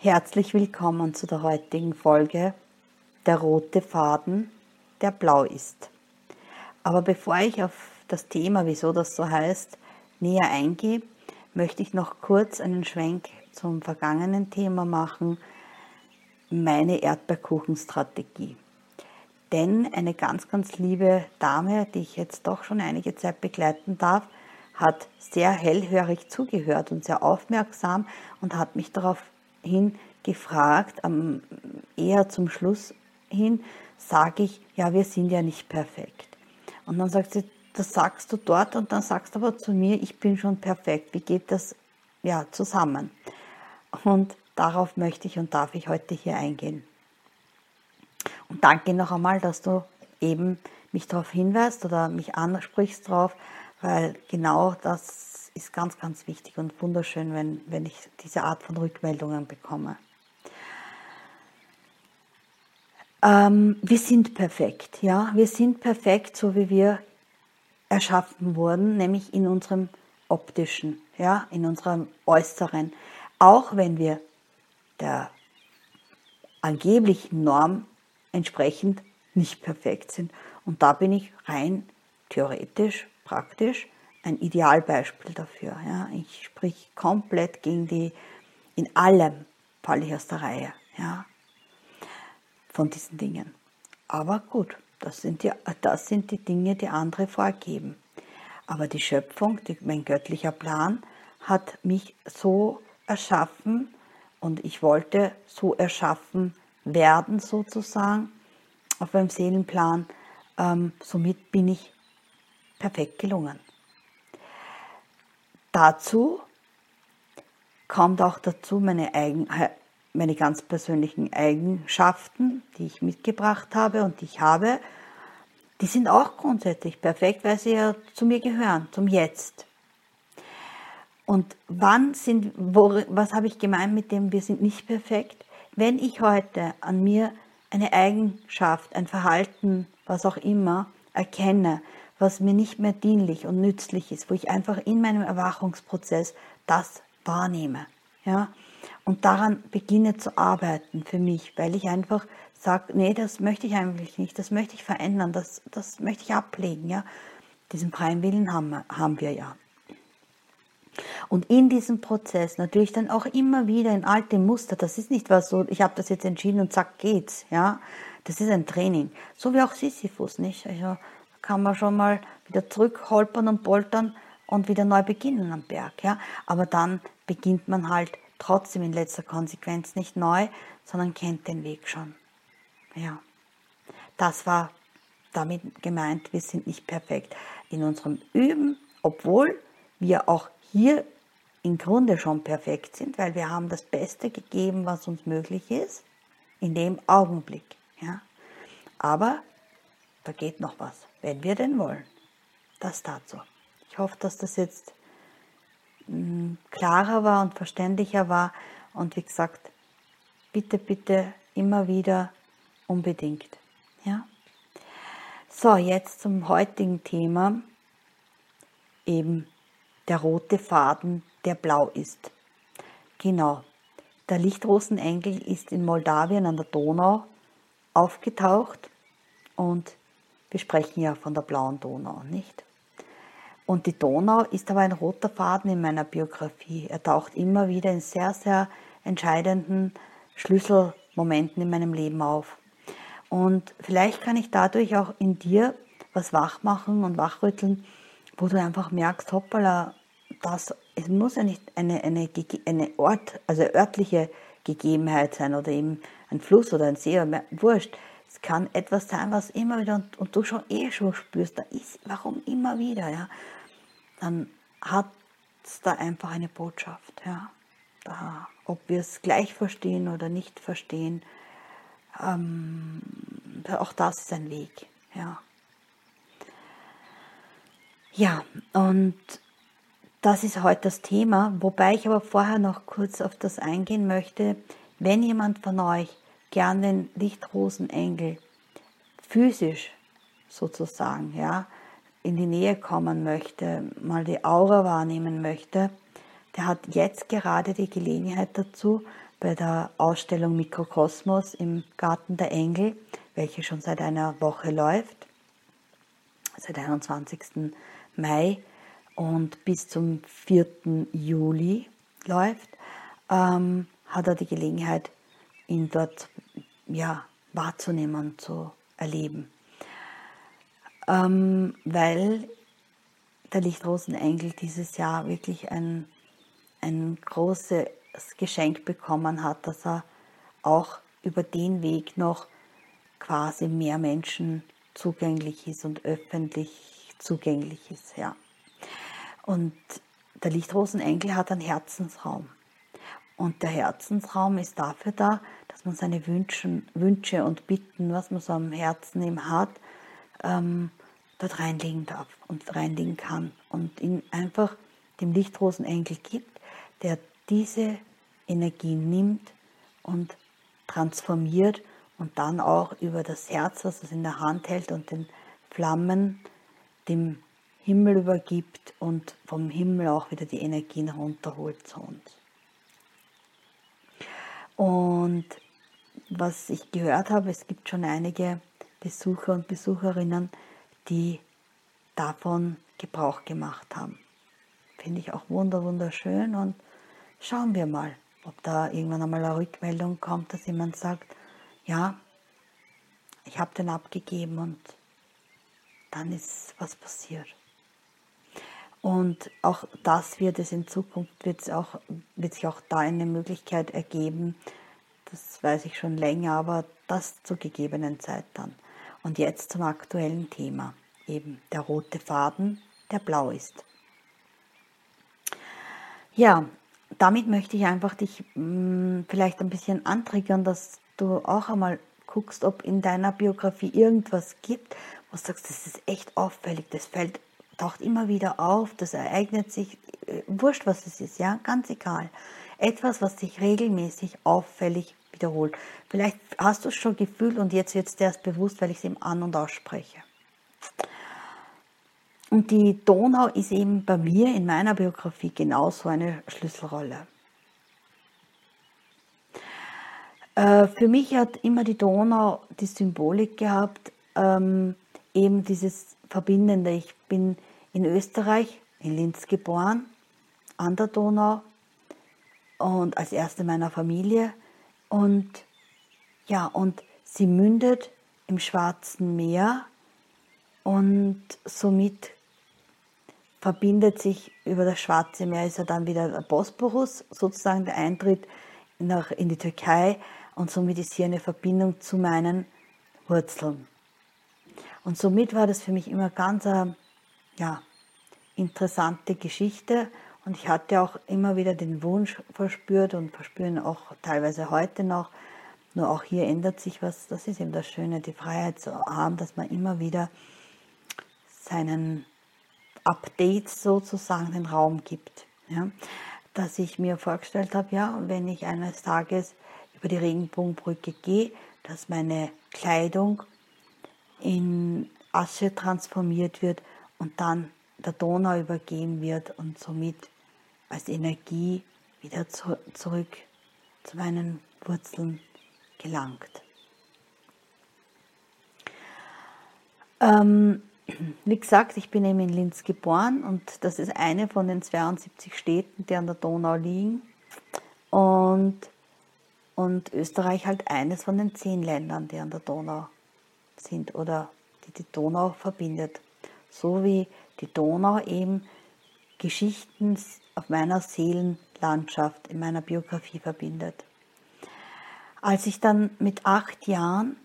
Herzlich willkommen zu der heutigen Folge Der rote Faden, der blau ist. Aber bevor ich auf das Thema, wieso das so heißt, näher eingehe, möchte ich noch kurz einen Schwenk zum vergangenen Thema machen, meine Erdbeerkuchenstrategie. Denn eine ganz, ganz liebe Dame, die ich jetzt doch schon einige Zeit begleiten darf, hat sehr hellhörig zugehört und sehr aufmerksam und hat mich daraufhin gefragt, eher zum Schluss hin, sage ich, ja, wir sind ja nicht perfekt. Und dann sagt sie, das sagst du dort und dann sagst du aber zu mir, ich bin schon perfekt. Wie geht das ja, zusammen? Und darauf möchte ich und darf ich heute hier eingehen. Und danke noch einmal, dass du eben mich darauf hinweist oder mich ansprichst darauf, weil genau das ist ganz, ganz wichtig und wunderschön, wenn, wenn ich diese Art von Rückmeldungen bekomme. Ähm, wir sind perfekt, ja, wir sind perfekt, so wie wir erschaffen wurden, nämlich in unserem optischen, ja, in unserem Äußeren. Auch wenn wir der angeblichen Norm entsprechend nicht perfekt sind. Und da bin ich rein theoretisch, praktisch ein Idealbeispiel dafür. Ja. Ich sprich komplett gegen die, in allem falle ich aus der Reihe ja, von diesen Dingen. Aber gut, das sind, die, das sind die Dinge, die andere vorgeben. Aber die Schöpfung, die, mein göttlicher Plan, hat mich so erschaffen und ich wollte so erschaffen werden sozusagen auf meinem Seelenplan. Ähm, somit bin ich perfekt gelungen. Dazu kommt auch dazu meine Eigen, meine ganz persönlichen Eigenschaften, die ich mitgebracht habe und die ich habe, die sind auch grundsätzlich perfekt, weil sie ja zu mir gehören, zum Jetzt. Und wann sind, wo, was habe ich gemeint mit dem, wir sind nicht perfekt? Wenn ich heute an mir eine Eigenschaft, ein Verhalten, was auch immer, erkenne, was mir nicht mehr dienlich und nützlich ist, wo ich einfach in meinem Erwachungsprozess das wahrnehme, ja, und daran beginne zu arbeiten für mich, weil ich einfach sage, nee, das möchte ich eigentlich nicht, das möchte ich verändern, das, das möchte ich ablegen, ja. Diesen freien Willen haben wir, haben wir ja. Und in diesem Prozess natürlich dann auch immer wieder in alte Muster, das ist nicht was so, ich habe das jetzt entschieden und zack geht's, ja. Das ist ein Training. So wie auch Sisyphus, nicht? Also kann man schon mal wieder zurückholpern und poltern und wieder neu beginnen am Berg, ja. Aber dann beginnt man halt trotzdem in letzter Konsequenz nicht neu, sondern kennt den Weg schon. Ja, das war damit gemeint, wir sind nicht perfekt in unserem Üben, obwohl wir auch hier im Grunde schon perfekt sind, weil wir haben das Beste gegeben, was uns möglich ist, in dem Augenblick. Ja? Aber da geht noch was, wenn wir denn wollen. Das dazu. Ich hoffe, dass das jetzt klarer war und verständlicher war. Und wie gesagt, bitte, bitte immer wieder unbedingt. Ja? So, jetzt zum heutigen Thema. Eben der rote Faden, der blau ist. Genau. Der Lichtrosenengel ist in Moldawien an der Donau aufgetaucht und wir sprechen ja von der blauen Donau, nicht? Und die Donau ist aber ein roter Faden in meiner Biografie. Er taucht immer wieder in sehr, sehr entscheidenden Schlüsselmomenten in meinem Leben auf. Und vielleicht kann ich dadurch auch in dir was wach machen und wachrütteln, wo du einfach merkst, hoppala, das, es muss ja nicht eine, eine, eine Ort, also örtliche Gegebenheit sein oder eben ein Fluss oder ein See, wurscht. Es kann etwas sein, was immer wieder und, und du schon eh schon spürst, da ist, warum immer wieder, ja dann hat es da einfach eine Botschaft. Ja. Da, ob wir es gleich verstehen oder nicht verstehen, ähm, auch das ist ein Weg. Ja. ja, und das ist heute das Thema, wobei ich aber vorher noch kurz auf das eingehen möchte. Wenn jemand von euch gern den Lichtrosenengel physisch sozusagen, ja, in die Nähe kommen möchte, mal die Aura wahrnehmen möchte, der hat jetzt gerade die Gelegenheit dazu, bei der Ausstellung Mikrokosmos im Garten der Engel, welche schon seit einer Woche läuft, seit 21. Mai und bis zum 4. Juli läuft, ähm, hat er die Gelegenheit, ihn dort ja, wahrzunehmen, zu erleben. Ähm, weil der Lichtrosenengel dieses Jahr wirklich ein, ein großes Geschenk bekommen hat, dass er auch über den Weg noch quasi mehr Menschen zugänglich ist und öffentlich zugänglich ist. Ja. Und der Lichtrosenengel hat einen Herzensraum. Und der Herzensraum ist dafür da, dass man seine Wünsche, Wünsche und Bitten, was man so am Herzen eben hat, ähm, dort reinlegen darf und reinlegen kann und ihn einfach dem Lichtrosenengel gibt, der diese Energie nimmt und transformiert und dann auch über das Herz, das es in der Hand hält und den Flammen dem Himmel übergibt und vom Himmel auch wieder die Energien runterholt zu uns. Und was ich gehört habe, es gibt schon einige Besucher und Besucherinnen, die davon Gebrauch gemacht haben. Finde ich auch wunderschön und schauen wir mal, ob da irgendwann einmal eine Rückmeldung kommt, dass jemand sagt, ja, ich habe den abgegeben und dann ist was passiert. Und auch das wird es in Zukunft, wird, auch, wird sich auch da eine Möglichkeit ergeben, das weiß ich schon länger, aber das zur gegebenen Zeit dann. Und jetzt zum aktuellen Thema eben der rote Faden, der blau ist. Ja, damit möchte ich einfach dich mh, mm, vielleicht ein bisschen antriggern, dass du auch einmal guckst, ob in deiner Biografie irgendwas gibt, wo du sagst, das ist echt auffällig, das fällt, taucht immer wieder auf, das ereignet sich, äh, wurscht was es ist, ja, ganz egal. Etwas, was sich regelmäßig auffällig wiederholt. Vielleicht hast du es schon gefühlt und jetzt wird es dir erst bewusst, weil ich es eben an- und ausspreche. Und die Donau ist eben bei mir in meiner Biografie genauso eine Schlüsselrolle. Äh, für mich hat immer die Donau die Symbolik gehabt, ähm, eben dieses Verbindende. Ich bin in Österreich, in Linz geboren, an der Donau und als erste meiner Familie. Und ja, und sie mündet im Schwarzen Meer und somit verbindet sich über das Schwarze Meer, ist ja dann wieder der Bosporus, sozusagen der Eintritt nach, in die Türkei und somit ist hier eine Verbindung zu meinen Wurzeln. Und somit war das für mich immer ganz eine ja, interessante Geschichte und ich hatte auch immer wieder den Wunsch verspürt und verspüren auch teilweise heute noch, nur auch hier ändert sich was, das ist eben das Schöne, die Freiheit zu haben, dass man immer wieder seinen Updates sozusagen den Raum gibt. Ja? Dass ich mir vorgestellt habe, ja, wenn ich eines Tages über die Regenbogenbrücke gehe, dass meine Kleidung in Asche transformiert wird und dann der Donau übergeben wird und somit als Energie wieder zu, zurück zu meinen Wurzeln gelangt. Ähm, wie gesagt, ich bin eben in Linz geboren und das ist eine von den 72 Städten, die an der Donau liegen. Und, und Österreich halt eines von den zehn Ländern, die an der Donau sind oder die die Donau verbindet. So wie die Donau eben Geschichten auf meiner Seelenlandschaft, in meiner Biografie verbindet. Als ich dann mit acht Jahren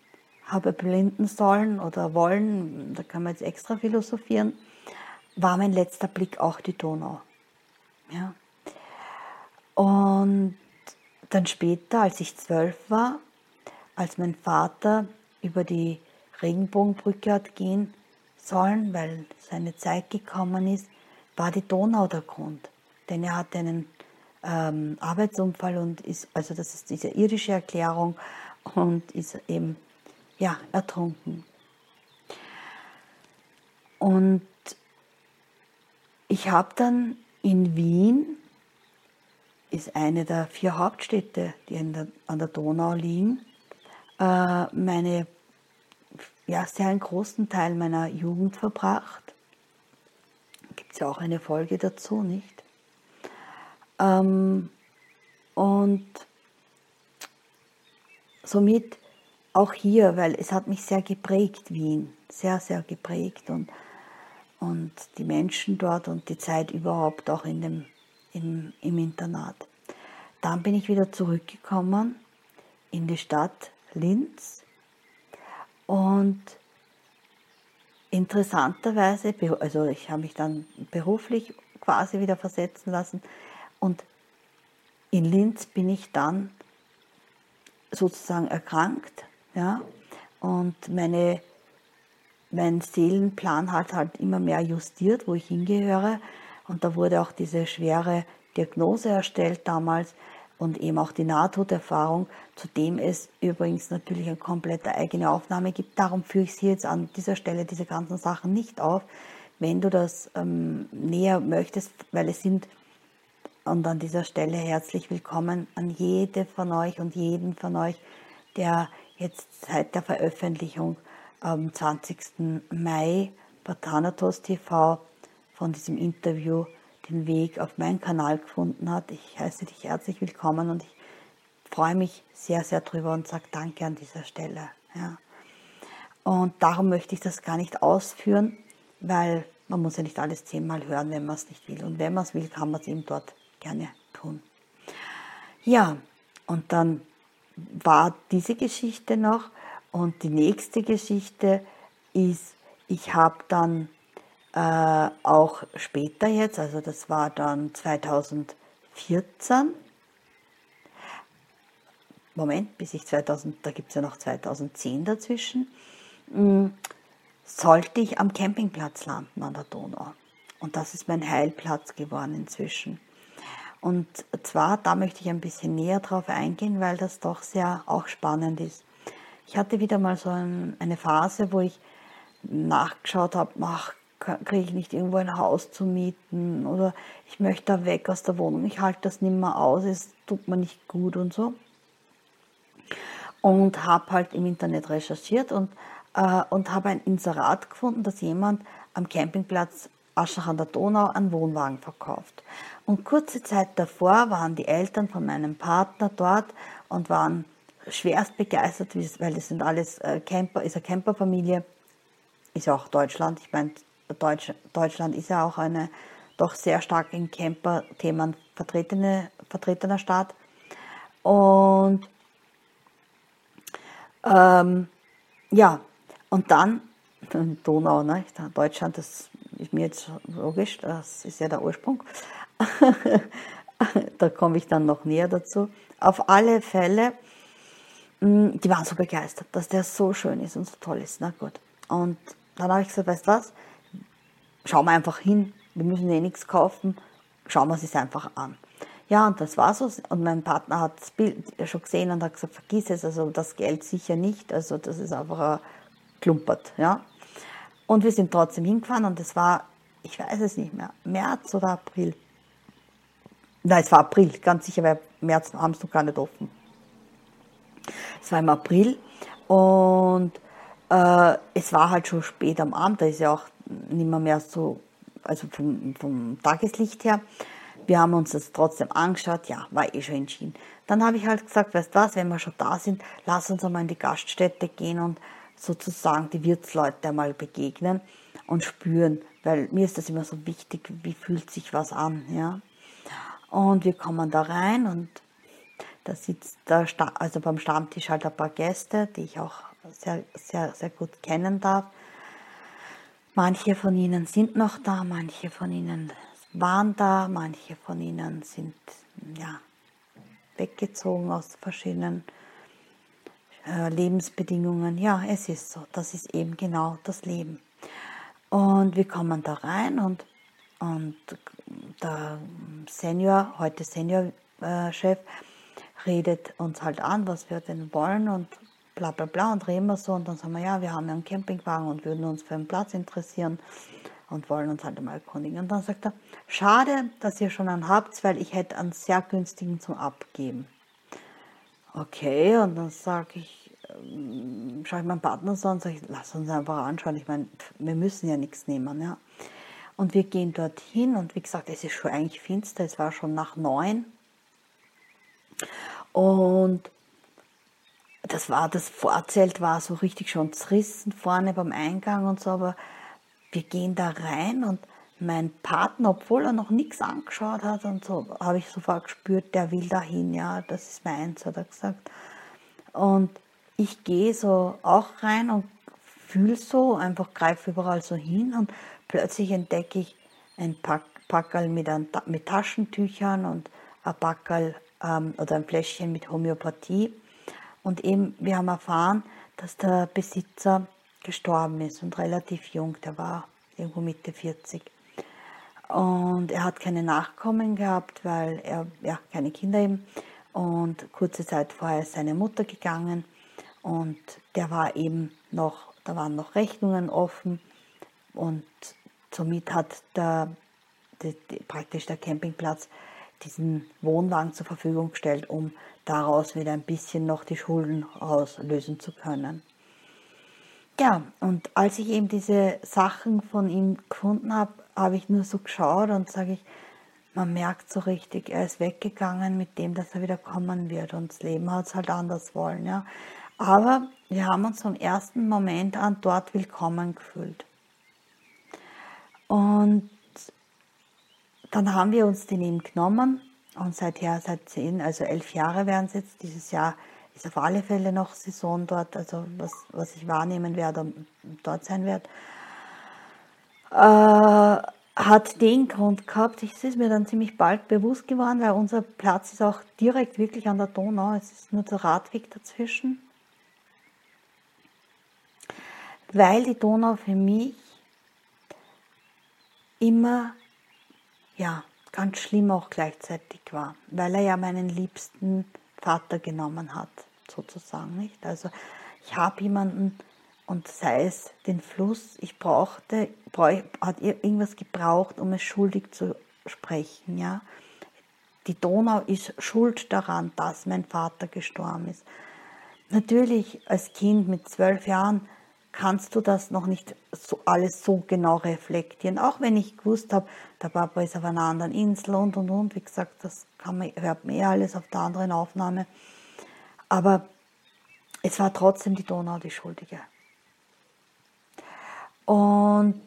habe blinden sollen oder wollen, da kann man jetzt extra philosophieren, war mein letzter Blick auch die Donau. Ja. Und dann später, als ich zwölf war, als mein Vater über die Regenbogenbrücke hat gehen sollen, weil seine Zeit gekommen ist, war die Donau der Grund. Denn er hatte einen ähm, Arbeitsunfall und ist, also das ist diese irdische Erklärung und ist eben ja, ertrunken. Und ich habe dann in Wien ist eine der vier Hauptstädte, die der, an der Donau liegen. Äh, meine, ja, sehr einen großen Teil meiner Jugend verbracht. Gibt es ja auch eine Folge dazu, nicht? Ähm, und somit auch hier, weil es hat mich sehr geprägt, Wien, sehr, sehr geprägt und, und die Menschen dort und die Zeit überhaupt auch in dem, im, im Internat. Dann bin ich wieder zurückgekommen in die Stadt Linz und interessanterweise, also ich habe mich dann beruflich quasi wieder versetzen lassen. Und in Linz bin ich dann sozusagen erkrankt, ja, und meine, mein Seelenplan hat halt immer mehr justiert, wo ich hingehöre, und da wurde auch diese schwere Diagnose erstellt damals und eben auch die Nahtoderfahrung, zu dem es übrigens natürlich eine komplette eigene Aufnahme gibt. Darum führe ich Sie jetzt an dieser Stelle diese ganzen Sachen nicht auf. Wenn du das ähm, näher möchtest, weil es sind und an dieser Stelle herzlich willkommen an jede von euch und jeden von euch, der jetzt seit der Veröffentlichung am 20. Mai bei Thanatos TV von diesem Interview den Weg auf meinen Kanal gefunden hat. Ich heiße dich herzlich willkommen und ich freue mich sehr, sehr drüber und sage Danke an dieser Stelle. Ja. Und darum möchte ich das gar nicht ausführen, weil man muss ja nicht alles zehnmal hören, wenn man es nicht will. Und wenn man es will, kann man es eben dort gerne tun. Ja, und dann war diese Geschichte noch und die nächste Geschichte ist, ich habe dann äh, auch später jetzt, also das war dann 2014, Moment, bis ich 2000, da gibt es ja noch 2010 dazwischen, mm, sollte ich am Campingplatz landen an der Donau. Und das ist mein Heilplatz geworden inzwischen. Und zwar, da möchte ich ein bisschen näher drauf eingehen, weil das doch sehr auch spannend ist. Ich hatte wieder mal so ein, eine Phase, wo ich nachgeschaut habe, ach, kriege ich nicht irgendwo ein Haus zu mieten oder ich möchte da weg aus der Wohnung, ich halte das nicht mehr aus, es tut mir nicht gut und so. Und habe halt im Internet recherchiert und, äh, und habe ein Inserat gefunden, dass jemand am Campingplatz Aschach an der Donau einen Wohnwagen verkauft. Und kurze Zeit davor waren die Eltern von meinem Partner dort und waren schwerst begeistert, weil das sind alles äh, Camper, ist eine Camperfamilie, ist ja auch Deutschland. Ich meine, Deutsch, Deutschland ist ja auch eine doch sehr stark in Camper-Themen vertretene, vertretener Staat. Und ähm, ja, und dann Donau, ne? Deutschland, das ist mir jetzt logisch, das ist ja der Ursprung. da komme ich dann noch näher dazu. Auf alle Fälle, mm, die waren so begeistert, dass der so schön ist und so toll ist. Na gut. Und dann habe ich gesagt, weißt du was, schauen wir einfach hin, wir müssen eh nichts kaufen, schauen wir es einfach an. Ja, und das war so. Und mein Partner hat das Bild schon gesehen und hat gesagt, vergiss es, also das Geld sicher nicht, also das ist einfach ein klumpert, ja. Und wir sind trotzdem hingefahren und es war, ich weiß es nicht mehr, März oder April. Nein, es war April, ganz sicher, weil März haben es noch gar nicht offen. Es war im April und äh, es war halt schon spät am Abend, da ist ja auch nicht mehr, mehr so, also vom, vom Tageslicht her. Wir haben uns das trotzdem angeschaut, ja, war eh schon entschieden. Dann habe ich halt gesagt, weißt du was, wenn wir schon da sind, lass uns einmal in die Gaststätte gehen und sozusagen die Wirtsleute einmal begegnen und spüren, weil mir ist das immer so wichtig, wie fühlt sich was an, ja. Und wir kommen da rein und da sitzt da, also beim Stammtisch halt ein paar Gäste, die ich auch sehr, sehr, sehr gut kennen darf. Manche von ihnen sind noch da, manche von ihnen waren da, manche von ihnen sind ja, weggezogen aus verschiedenen äh, Lebensbedingungen. Ja, es ist so. Das ist eben genau das Leben. Und wir kommen da rein und, und der Senior, heute Senior-Chef, redet uns halt an, was wir denn wollen und bla bla bla und reden wir so und dann sagen wir, ja, wir haben einen Campingwagen und würden uns für einen Platz interessieren und wollen uns halt einmal erkundigen. Und dann sagt er, schade, dass ihr schon einen habt, weil ich hätte einen sehr günstigen zum Abgeben. Okay, und dann sage ich, ähm, schaue ich meinen Partner so und sage, lass uns einfach anschauen. Ich meine, wir müssen ja nichts nehmen. Ja. Und wir gehen dorthin und wie gesagt, es ist schon eigentlich finster, es war schon nach neun. Und das war, das Vorzelt war so richtig schon zerrissen vorne beim Eingang und so, aber wir gehen da rein und mein Partner, obwohl er noch nichts angeschaut hat und so, habe ich sofort gespürt, der will dahin, ja, das ist meins, hat er gesagt. Und ich gehe so auch rein und fühle so, einfach greife überall so hin und plötzlich entdecke ich ein Pack, Packerl mit, mit Taschentüchern und ein Packerl ähm, oder ein Fläschchen mit Homöopathie. Und eben, wir haben erfahren, dass der Besitzer gestorben ist und relativ jung, der war irgendwo Mitte 40. Und er hat keine Nachkommen gehabt, weil er ja keine Kinder eben. Und kurze Zeit vorher ist seine Mutter gegangen und der war eben noch, da waren noch Rechnungen offen und somit hat der, die, praktisch der Campingplatz diesen Wohnwagen zur Verfügung gestellt, um daraus wieder ein bisschen noch die Schulden auslösen zu können. Ja, und als ich eben diese Sachen von ihm gefunden habe, habe ich nur so geschaut und sage ich, man merkt so richtig, er ist weggegangen mit dem, dass er wieder kommen wird und das Leben hat es halt anders wollen. Ja. Aber wir haben uns vom ersten Moment an dort willkommen gefühlt. Und dann haben wir uns den eben genommen und seither, seit zehn, also elf Jahre werden es jetzt, dieses Jahr ist auf alle Fälle noch Saison dort, also was, was ich wahrnehmen werde und dort sein werde, äh, hat den Grund gehabt, es ist mir dann ziemlich bald bewusst geworden, weil unser Platz ist auch direkt wirklich an der Donau, es ist nur der Radweg dazwischen, weil die Donau für mich immer, ja, ganz schlimm auch gleichzeitig war, weil er ja meinen liebsten Vater genommen hat, sozusagen, nicht? Also ich habe jemanden und sei es den Fluss, ich brauchte, brauch, hat irgendwas gebraucht, um es schuldig zu sprechen, ja? Die Donau ist schuld daran, dass mein Vater gestorben ist. Natürlich als Kind mit zwölf Jahren kannst du das noch nicht so alles so genau reflektieren. Auch wenn ich gewusst habe, der Papa ist auf einer anderen Insel und und und. Wie gesagt, das kann man, hört man eh alles auf der anderen Aufnahme. Aber es war trotzdem die Donau die Schuldige. Und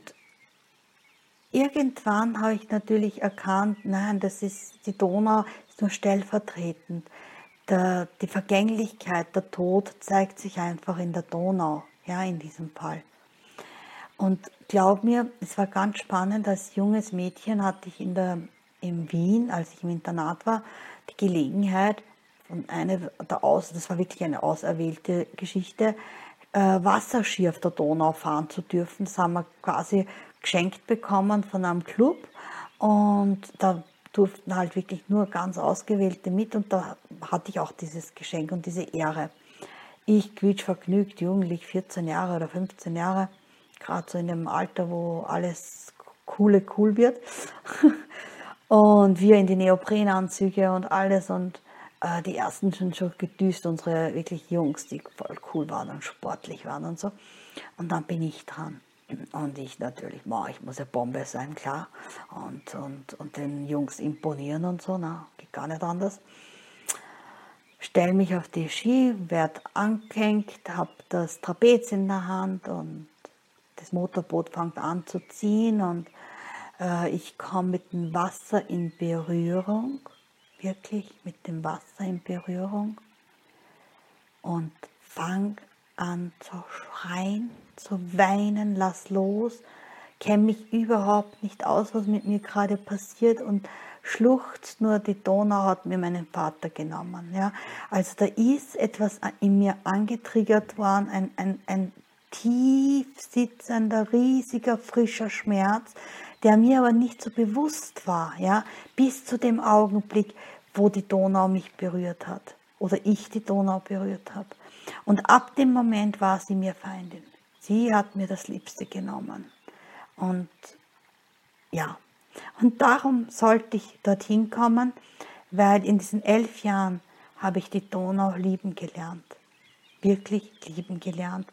irgendwann habe ich natürlich erkannt, nein, das ist die Donau ist nur stellvertretend. Der, die Vergänglichkeit, der Tod zeigt sich einfach in der Donau ja, in diesem Fall. Und glaub mir, es war ganz spannend, als junges Mädchen hatte ich in, der, in Wien, als ich im Internat war, die Gelegenheit, und eine der Aus, das war wirklich eine auserwählte Geschichte, äh, Wasserski auf der Donau fahren zu dürfen. Das haben wir quasi geschenkt bekommen von einem Club und da durften halt wirklich nur ganz Ausgewählte mit und da hatte ich auch dieses Geschenk und diese Ehre. Ich quietsch vergnügt, jugendlich, 14 Jahre oder 15 Jahre, gerade so in dem Alter, wo alles coole cool wird. und wir in die Neoprenanzüge und alles und äh, die ersten sind schon gedüst, unsere wirklich Jungs, die voll cool waren und sportlich waren und so. Und dann bin ich dran. Und ich natürlich, boah, ich muss ja Bombe sein, klar. Und, und, und den Jungs imponieren und so, na, geht gar nicht anders stelle mich auf die Ski, werde angehängt, habe das Trapez in der Hand und das Motorboot fängt an zu ziehen und äh, ich komme mit dem Wasser in Berührung, wirklich mit dem Wasser in Berührung und fange an zu schreien, zu weinen, lass los, kenne mich überhaupt nicht aus, was mit mir gerade passiert und schluchzt nur, die Donau hat mir meinen Vater genommen. Ja? Also da ist etwas in mir angetriggert worden, ein, ein, ein tief sitzender, riesiger, frischer Schmerz, der mir aber nicht so bewusst war, ja? bis zu dem Augenblick, wo die Donau mich berührt hat oder ich die Donau berührt habe. Und ab dem Moment war sie mir Feindin. Sie hat mir das Liebste genommen. Und ja, und darum sollte ich dorthin kommen, weil in diesen elf Jahren habe ich die Donau lieben gelernt. Wirklich lieben gelernt.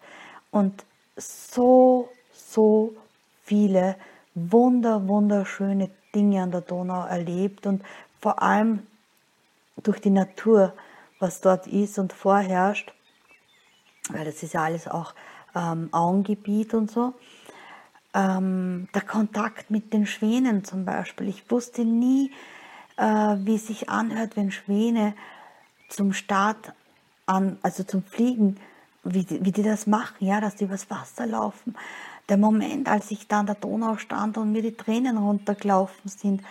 Und so, so viele wunder, wunderschöne Dinge an der Donau erlebt und vor allem durch die Natur, was dort ist und vorherrscht, weil das ist ja alles auch ähm, Auengebiet und so. Ähm, der Kontakt mit den Schwänen zum Beispiel. Ich wusste nie, äh, wie es sich anhört, wenn Schwäne zum Start an, also zum Fliegen, wie die, wie die das machen, ja, dass die übers Wasser laufen. Der Moment, als ich da an der Donau stand und mir die Tränen runtergelaufen sind,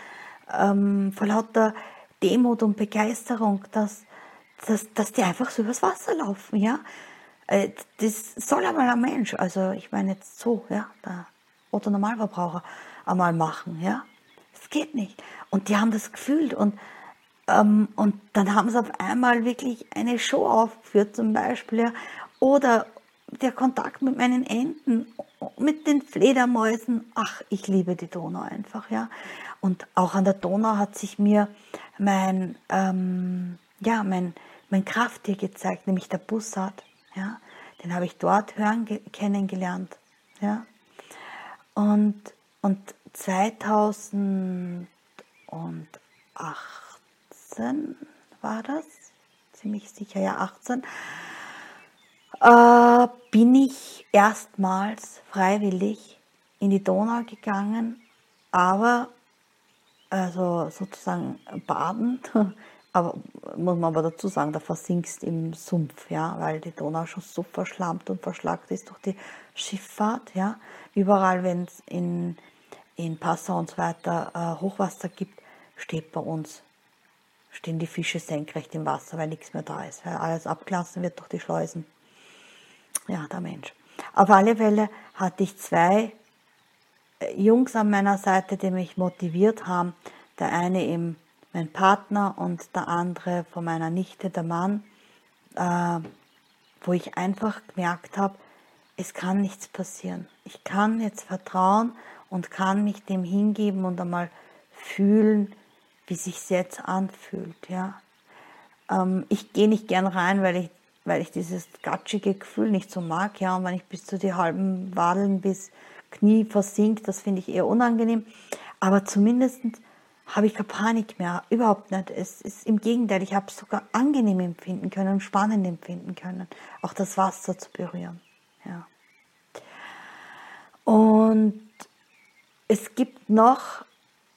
ähm, vor lauter Demut und Begeisterung, dass, dass, dass die einfach so übers Wasser laufen, ja. Äh, das soll einmal ein Mensch, also ich meine jetzt so, ja, der Otto Normalverbraucher einmal machen, ja. Das geht nicht. Und die haben das gefühlt und, ähm, und dann haben sie auf einmal wirklich eine Show aufgeführt zum Beispiel, ja. Oder der Kontakt mit meinen Enten, mit den Fledermäusen, ach, ich liebe die Donau einfach, ja. Und auch an der Donau hat sich mir mein, ähm, ja, mein, mein Krafttier gezeigt, nämlich der Bussard. Ja? Den habe ich dort hören kennengelernt. Ja? Und, und 2018 war das, ziemlich sicher, ja 18, äh, bin ich erstmals freiwillig in die Donau gegangen, aber also sozusagen badend, aber muss man aber dazu sagen, da versinkst im Sumpf, ja, weil die Donau schon so verschlammt und verschlagt ist durch die Schifffahrt, ja. Überall, wenn es in, in Passau und so weiter äh, Hochwasser gibt, steht bei uns, stehen die Fische senkrecht im Wasser, weil nichts mehr da ist, weil alles abgelassen wird durch die Schleusen. Ja, der Mensch. Auf alle Fälle hatte ich zwei äh, Jungs an meiner Seite, die mich motiviert haben. Der eine eben mein Partner und der andere von meiner Nichte, der Mann, äh, wo ich einfach gemerkt habe, es kann nichts passieren. Ich kann jetzt vertrauen und kann mich dem hingeben und einmal fühlen, wie sich jetzt anfühlt. Ja. Ähm, ich gehe nicht gern rein, weil ich, weil ich dieses gatschige Gefühl nicht so mag. Ja, und wenn ich bis zu die halben Wadeln bis Knie versinkt, das finde ich eher unangenehm. Aber zumindest habe ich keine Panik mehr, überhaupt nicht. Es ist im Gegenteil, ich habe es sogar angenehm empfinden können, spannend empfinden können, auch das Wasser zu berühren. Ja. Und es gibt noch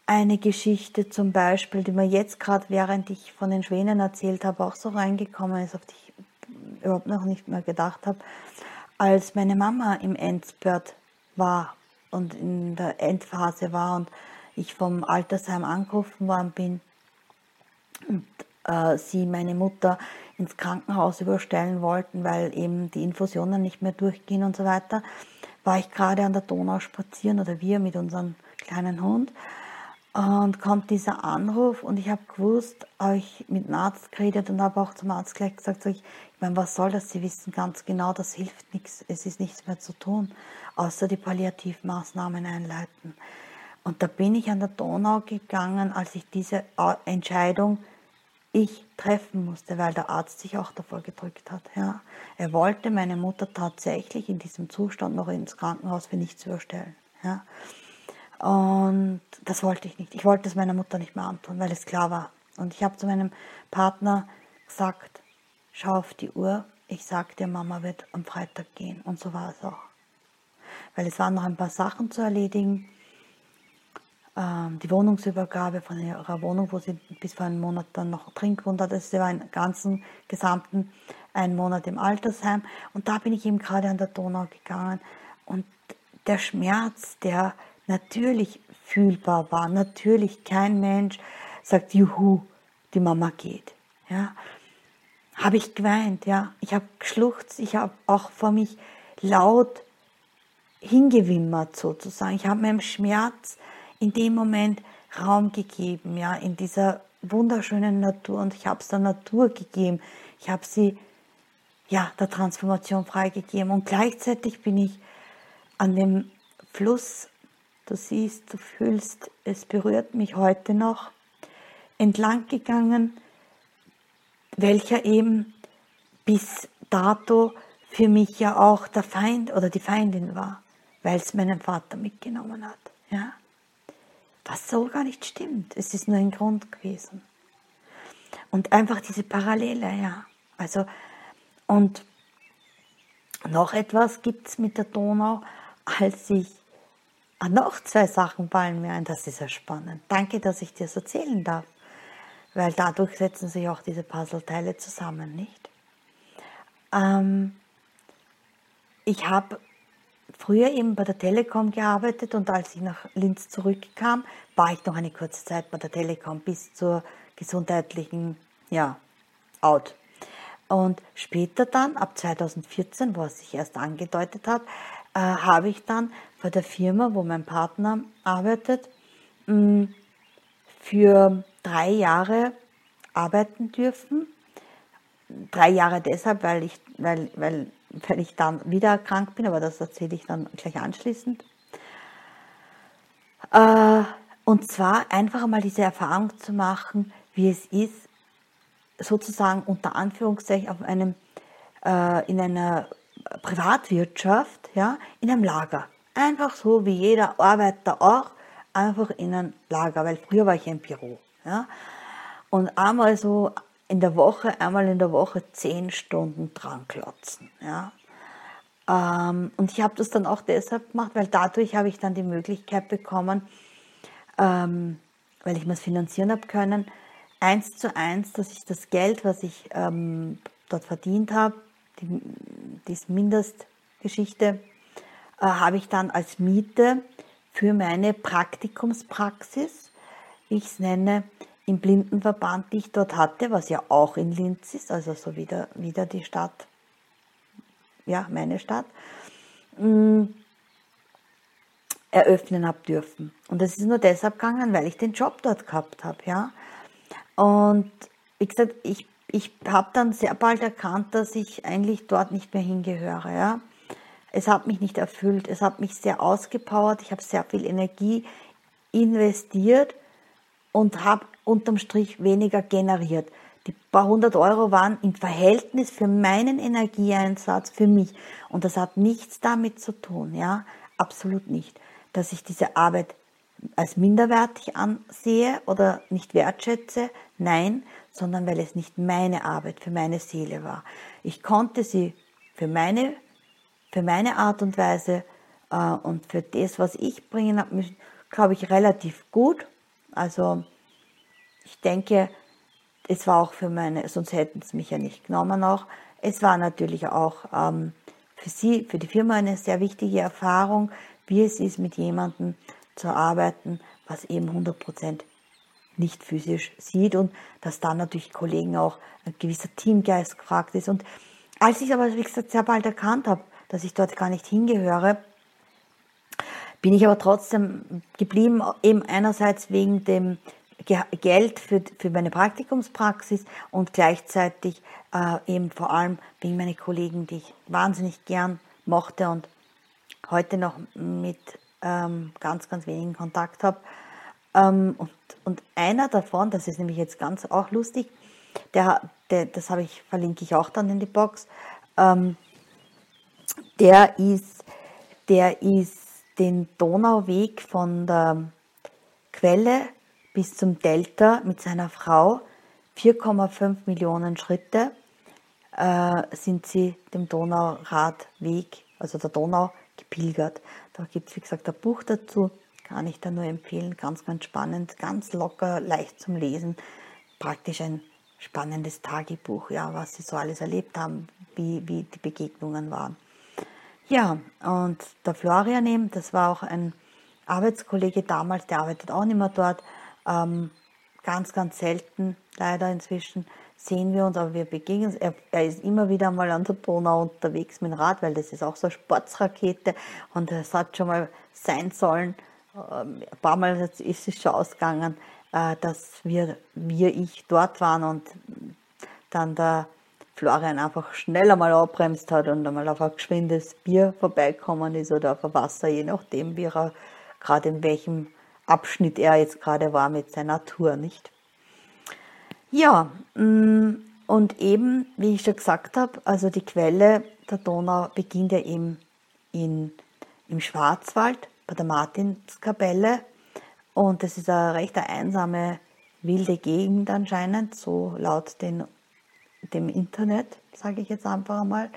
eine Geschichte zum Beispiel, die mir jetzt gerade, während ich von den Schwänen erzählt habe, auch so reingekommen ist, auf die ich überhaupt noch nicht mehr gedacht habe, als meine Mama im Endspurt war und in der Endphase war und ich vom Altersheim angerufen worden bin und äh, sie meine Mutter ins Krankenhaus überstellen wollten, weil eben die Infusionen nicht mehr durchgehen und so weiter, war ich gerade an der Donau spazieren oder wir mit unserem kleinen Hund und kommt dieser Anruf und ich habe gewusst, habe ich mit dem Arzt geredet und habe auch zum Arzt gleich gesagt, so ich, ich meine, was soll das? Sie wissen ganz genau, das hilft nichts, es ist nichts mehr zu tun, außer die Palliativmaßnahmen einleiten. Und da bin ich an der Donau gegangen, als ich diese Entscheidung ich treffen musste, weil der Arzt sich auch davor gedrückt hat. Ja. Er wollte meine Mutter tatsächlich in diesem Zustand noch ins Krankenhaus für nichts überstellen. Ja. Und das wollte ich nicht. Ich wollte es meiner Mutter nicht mehr antun, weil es klar war. Und ich habe zu meinem Partner gesagt, schau auf die Uhr, ich sag dir, Mama wird am Freitag gehen. Und so war es auch. Weil es waren noch ein paar Sachen zu erledigen. Ähm, die Wohnungsübergabe von ihrer Wohnung, wo sie bis vor einem Monat dann noch drin gewohnt hat. Also sie war einen ganzen, gesamten einen Monat im Altersheim. Und da bin ich eben gerade an der Donau gegangen. Und der Schmerz, der natürlich fühlbar war. Natürlich kein Mensch sagt, juhu, die Mama geht. Ja, habe ich geweint, ja. Ich habe geschluchzt, ich habe auch vor mich laut hingewimmert sozusagen. Ich habe meinem Schmerz in dem Moment Raum gegeben, ja, in dieser wunderschönen Natur und ich habe es der Natur gegeben. Ich habe sie ja der Transformation freigegeben und gleichzeitig bin ich an dem Fluss du siehst, du fühlst, es berührt mich heute noch, entlang gegangen, welcher eben bis dato für mich ja auch der Feind oder die Feindin war, weil es meinen Vater mitgenommen hat. Ja? Was so gar nicht stimmt. Es ist nur ein Grund gewesen. Und einfach diese Parallele, ja. Also, und noch etwas gibt es mit der Donau, als ich ah, noch zwei Sachen fallen mir ein, das ist ja spannend. Danke, dass ich dir das erzählen darf, weil dadurch setzen sich auch diese Puzzleteile zusammen, nicht? Ähm, ich habe früher eben bei der Telekom gearbeitet und als ich nach Linz zurückkam, war ich noch eine kurze Zeit bei der Telekom bis zur gesundheitlichen, ja, out. Und später dann, ab 2014, wo es sich erst angedeutet hat, äh, habe ich dann bei der Firma, wo mein Partner arbeitet, mh, für drei Jahre arbeiten dürfen. Drei Jahre deshalb, weil ich, weil, weil, weil ich dann wieder krank bin, aber das erzähle ich dann gleich anschließend. Äh, und zwar einfach einmal diese Erfahrung zu machen, wie es ist, sozusagen unter Anführungszeichen auf einem, äh, in einer Privatwirtschaft, ja, in einem Lager. Einfach so wie jeder Arbeiter auch, einfach in einem Lager, weil früher war ich im Büro. Ja. Und einmal so in der Woche, einmal in der Woche zehn Stunden dran klotzen. Ja. Ähm, und ich habe das dann auch deshalb gemacht, weil dadurch habe ich dann die Möglichkeit bekommen, ähm, weil ich mir das finanzieren habe können, eins zu eins, dass ich das Geld, was ich ähm, dort verdient habe, die, diese Mindestgeschichte, äh, habe ich dann als Miete für meine Praktikumspraxis, wie ich es nenne, im Blindenverband, die ich dort hatte, was ja auch in Linz ist, also so wieder, wieder die Stadt, ja, meine Stadt, mm, eröffnen habe dürfen. Und das ist nur deshalb gegangen, weil ich den Job dort gehabt habe, ja. Und wie gesagt, ich, ich habe dann sehr bald erkannt, dass ich eigentlich dort nicht mehr hingehöre. Ja. Es hat mich nicht erfüllt, es hat mich sehr ausgepowert, ich habe sehr viel Energie investiert und habe unterm Strich weniger generiert. Die paar hundert Euro waren im Verhältnis für meinen Energieeinsatz für mich. Und das hat nichts damit zu tun, ja, absolut nicht, dass ich diese Arbeit als minderwertig ansehe oder nicht wertschätze, nein, sondern weil es nicht meine Arbeit für meine Seele war. Ich konnte sie für meine, für meine Art und Weise äh, und für das, was ich bringen habe, glaube ich, relativ gut. Also ich denke, es war auch für meine, sonst hätten sie mich ja nicht genommen auch. Es war natürlich auch ähm, für sie, für die Firma eine sehr wichtige Erfahrung, wie es ist, mit jemandem zu arbeiten, was eben 100% nicht physisch sieht und dass dann natürlich Kollegen auch ein gewisser Teamgeist gefragt ist. Und als ich aber, wie gesagt, sehr bald erkannt habe, dass ich dort gar nicht hingehöre, bin ich aber trotzdem geblieben, eben einerseits wegen dem Geld für, für meine Praktikumspraxis und gleichzeitig äh, eben vor allem wegen meiner Kollegen, die ich wahnsinnig gern mochte und heute noch mit ähm, ganz, ganz wenigen Kontakt habe. Ähm, und, und einer davon, das ist nämlich jetzt ganz auch lustig, der, der das ich, verlinke ich auch dann in die Box, ähm, der ist, der ist den Donauweg von der Quelle bis zum Delta mit seiner Frau 4,5 Millionen Schritte äh, sind sie dem Donauradweg, also der Donau, gepilgert. Da gibt es, wie gesagt, ein Buch dazu, kann ich da nur empfehlen. Ganz, ganz spannend, ganz locker, leicht zum Lesen. Praktisch ein spannendes Tagebuch, ja, was sie so alles erlebt haben, wie, wie die Begegnungen waren. Ja, und der Florian eben, das war auch ein Arbeitskollege damals, der arbeitet auch nicht mehr dort. Ähm, ganz, ganz selten, leider inzwischen sehen wir uns, aber wir begegnen uns. Er, er, ist immer wieder mal an der Donau unterwegs mit dem Rad, weil das ist auch so eine Sportsrakete und es hat schon mal sein sollen, ähm, ein paar Mal ist es schon ausgegangen, äh, dass wir, wir, ich dort waren und dann der Florian einfach schnell einmal abbremst hat und einmal auf ein geschwindes Bier vorbeikommen ist oder auf ein Wasser, je nachdem, wie er gerade in welchem Abschnitt er jetzt gerade war mit seiner Tour, nicht? Ja, mm, und eben, wie ich schon gesagt habe, also die Quelle der Donau beginnt ja eben in, im Schwarzwald bei der Martinskapelle und das ist eine recht einsame, wilde Gegend anscheinend, so laut den, dem Internet, sage ich jetzt einfach einmal.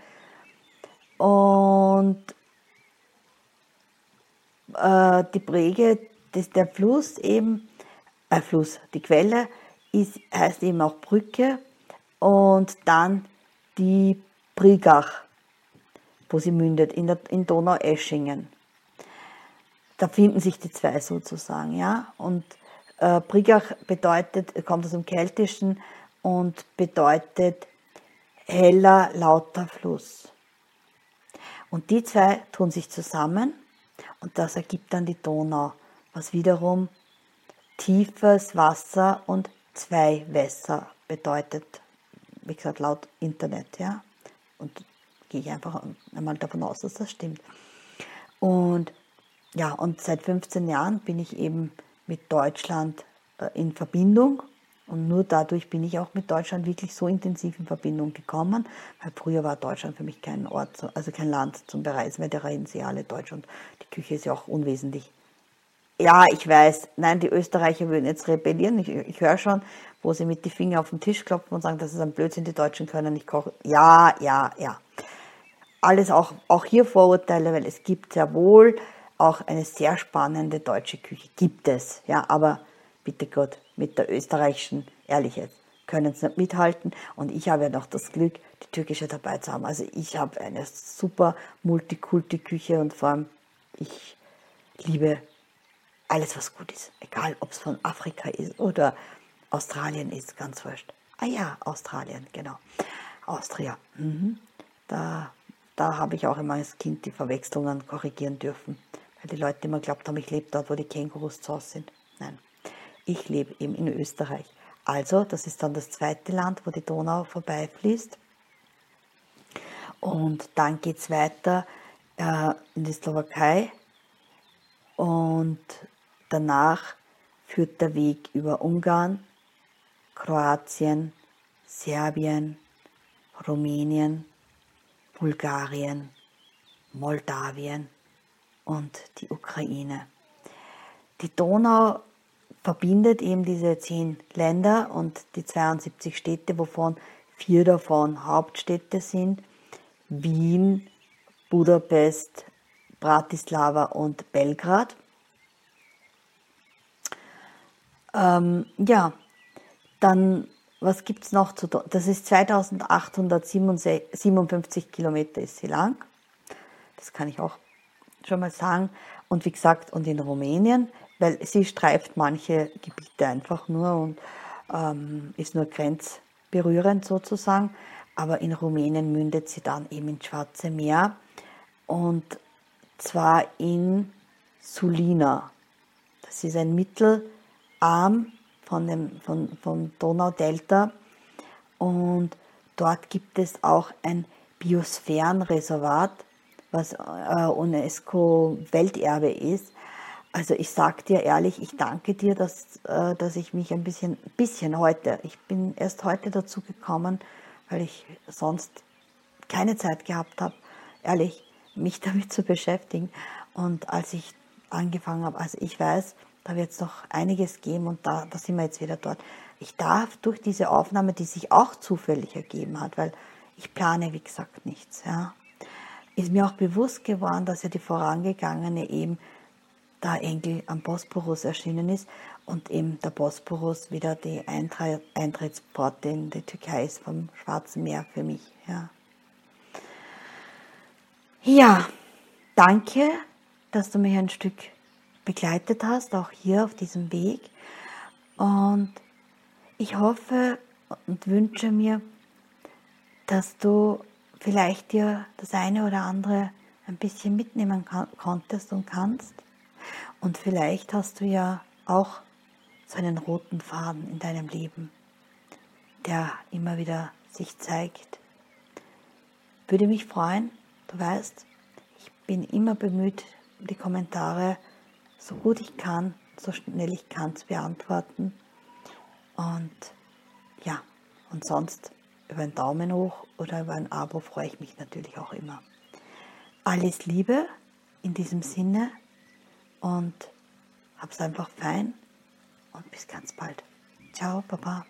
Und äh, die Präge, das, der Fluss eben, äh, Fluss, die Quelle ist, heißt eben auch Brücke und dann die Brigach, wo sie mündet, in, der, in Donau-Eschingen. Da finden sich die zwei sozusagen, ja. Und äh, Brigach bedeutet, kommt aus dem Keltischen und bedeutet heller, lauter Fluss. Und die zwei tun sich zusammen und das ergibt dann die Donau, was wiederum tiefes Wasser und zwei Wässer bedeutet. Wie gesagt, laut Internet, ja. Und gehe ich einfach einmal davon aus, dass das stimmt. Und ja, und seit 15 Jahren bin ich eben mit Deutschland äh, in Verbindung und nur dadurch bin ich auch mit Deutschland wirklich so intensiv in Verbindung gekommen, weil früher war Deutschland für mich kein Ort, also kein Land zum Bereisen, weil da reden sie alle Deutsch und die Küche ist ja auch unwesentlich. Ja, ich weiß, nein, die Österreicher würden jetzt rebellieren. Ich, ich höre schon, wo sie mit die Finger auf den Tisch klopfen und sagen, das ist ein Blödsinn, die Deutschen können nicht kochen. Ja, ja, ja. Alles auch, auch hier Vorurteile, weil es gibt sehr wohl auch eine sehr spannende deutsche Küche. Gibt es, ja, aber bitte Gott, mit der österreichischen, ehrlich jetzt, können es nicht mithalten. Und ich habe ja noch das Glück, die türkische dabei zu haben. Also ich habe eine super Multikulti-Küche und vor allem ich liebe alles, was gut ist. Egal, ob es von Afrika ist oder Australien ist, ganz wurscht. Ah ja, Australien, genau. Austria. Mhm. Da, da habe ich auch immer als Kind die Verwechslungen korrigieren dürfen. Weil die Leute immer glaubt haben, ich lebe dort, wo die Kängurus zu Hause sind. Nein ich lebe eben in Österreich. Also, das ist dann das zweite Land, wo die Donau vorbeifließt. Und dann geht es weiter äh, in die Slowakei und danach führt der Weg über Ungarn, Kroatien, Serbien, Rumänien, Bulgarien, Moldawien und die Ukraine. Die Donau verbindet eben diese zehn Länder und die 72 Städte, wovon vier davon Hauptstädte sind. Wien, Budapest, Bratislava und Belgrad. Ähm, ja, dann, was gibt es noch zu tun? Das ist 2857 Kilometer ist sie lang. Das kann ich auch schon mal sagen. Und wie gesagt, und in Rumänien weil sie streift manche Gebiete einfach nur und ähm, ist nur grenzberührend sozusagen. Aber in Rumänien mündet sie dann eben ins Schwarze Meer und zwar in Sulina. Das ist ein Mittelarm von dem, von, vom Donaudelta und dort gibt es auch ein Biosphärenreservat, was äh, UNESCO-Welterbe ist. Also ich sage dir ehrlich, ich danke dir, dass, äh, dass ich mich ein bisschen, bisschen heute, ich bin erst heute dazu gekommen, weil ich sonst keine Zeit gehabt habe, ehrlich, mich damit zu beschäftigen. Und als ich angefangen habe, also ich weiß, da wird es noch einiges geben und da, da sind wir jetzt wieder dort. Ich darf durch diese Aufnahme, die sich auch zufällig ergeben hat, weil ich plane, wie gesagt, nichts, ja, ist mir auch bewusst geworden, dass ja die vorangegangene eben da Engel am Bosporus erschienen ist und eben der Bosporus wieder die Eintrittspforte in die Türkei ist vom Schwarzen Meer für mich. Ja, ja danke, dass du mich ein Stück begleitet hast, auch hier auf diesem Weg. Und ich hoffe und wünsche mir, dass du vielleicht dir das eine oder andere ein bisschen mitnehmen konntest und kannst und vielleicht hast du ja auch so einen roten Faden in deinem Leben, der immer wieder sich zeigt. Würde mich freuen, du weißt, ich bin immer bemüht, die Kommentare so gut ich kann, so schnell ich kann zu beantworten. Und ja, und sonst über einen Daumen hoch oder über ein Abo freue ich mich natürlich auch immer. Alles Liebe in diesem Sinne und hab's einfach fein und bis ganz bald. Ciao, Baba.